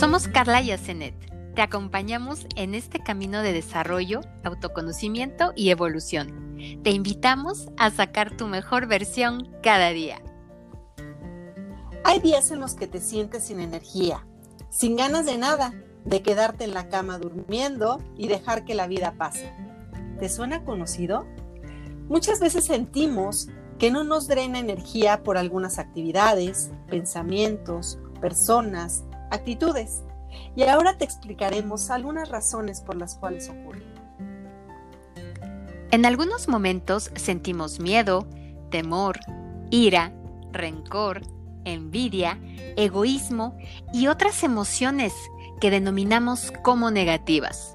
Somos Carla y. Te acompañamos en este camino de desarrollo, autoconocimiento y evolución. Te invitamos a sacar tu mejor versión cada día. Hay días en los que te sientes sin energía, sin ganas de nada, de quedarte en la cama durmiendo y dejar que la vida pase. ¿Te suena conocido? Muchas veces sentimos que no nos drena energía por algunas actividades, pensamientos, personas, actitudes. Y ahora te explicaremos algunas razones por las cuales ocurre. En algunos momentos sentimos miedo, temor, ira, rencor, envidia, egoísmo y otras emociones que denominamos como negativas.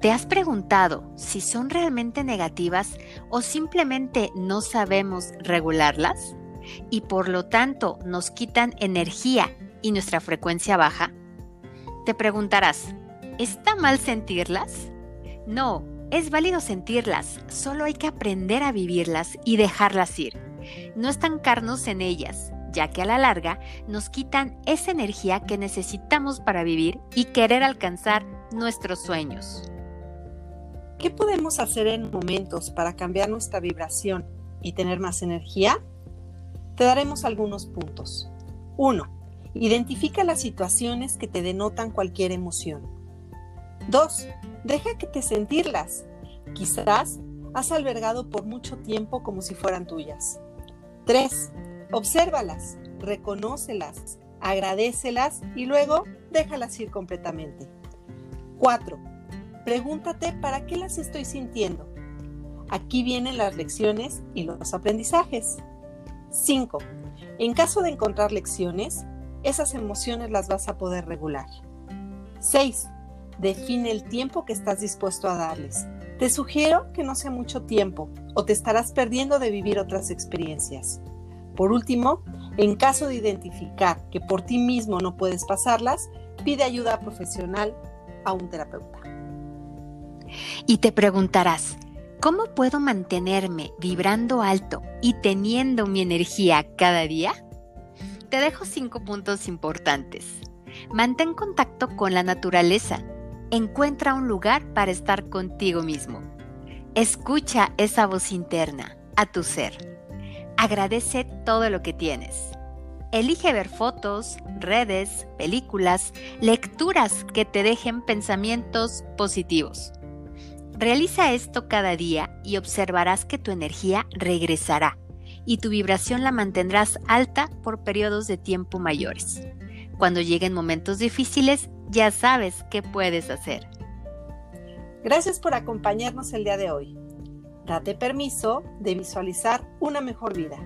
¿Te has preguntado si son realmente negativas o simplemente no sabemos regularlas? Y por lo tanto nos quitan energía y nuestra frecuencia baja? Te preguntarás, ¿está mal sentirlas? No, es válido sentirlas, solo hay que aprender a vivirlas y dejarlas ir. No estancarnos en ellas, ya que a la larga nos quitan esa energía que necesitamos para vivir y querer alcanzar nuestros sueños. ¿Qué podemos hacer en momentos para cambiar nuestra vibración y tener más energía? Te daremos algunos puntos. 1 Identifica las situaciones que te denotan cualquier emoción. 2. Deja que te sentirlas. Quizás has albergado por mucho tiempo como si fueran tuyas. 3. Obsérvalas, reconócelas, agradecelas y luego déjalas ir completamente. 4. Pregúntate para qué las estoy sintiendo. Aquí vienen las lecciones y los aprendizajes. 5. En caso de encontrar lecciones, esas emociones las vas a poder regular. 6. Define el tiempo que estás dispuesto a darles. Te sugiero que no sea mucho tiempo o te estarás perdiendo de vivir otras experiencias. Por último, en caso de identificar que por ti mismo no puedes pasarlas, pide ayuda profesional a un terapeuta. Y te preguntarás, ¿cómo puedo mantenerme vibrando alto y teniendo mi energía cada día? Te dejo cinco puntos importantes. Mantén contacto con la naturaleza. Encuentra un lugar para estar contigo mismo. Escucha esa voz interna, a tu ser. Agradece todo lo que tienes. Elige ver fotos, redes, películas, lecturas que te dejen pensamientos positivos. Realiza esto cada día y observarás que tu energía regresará y tu vibración la mantendrás alta por periodos de tiempo mayores. Cuando lleguen momentos difíciles, ya sabes qué puedes hacer. Gracias por acompañarnos el día de hoy. Date permiso de visualizar una mejor vida.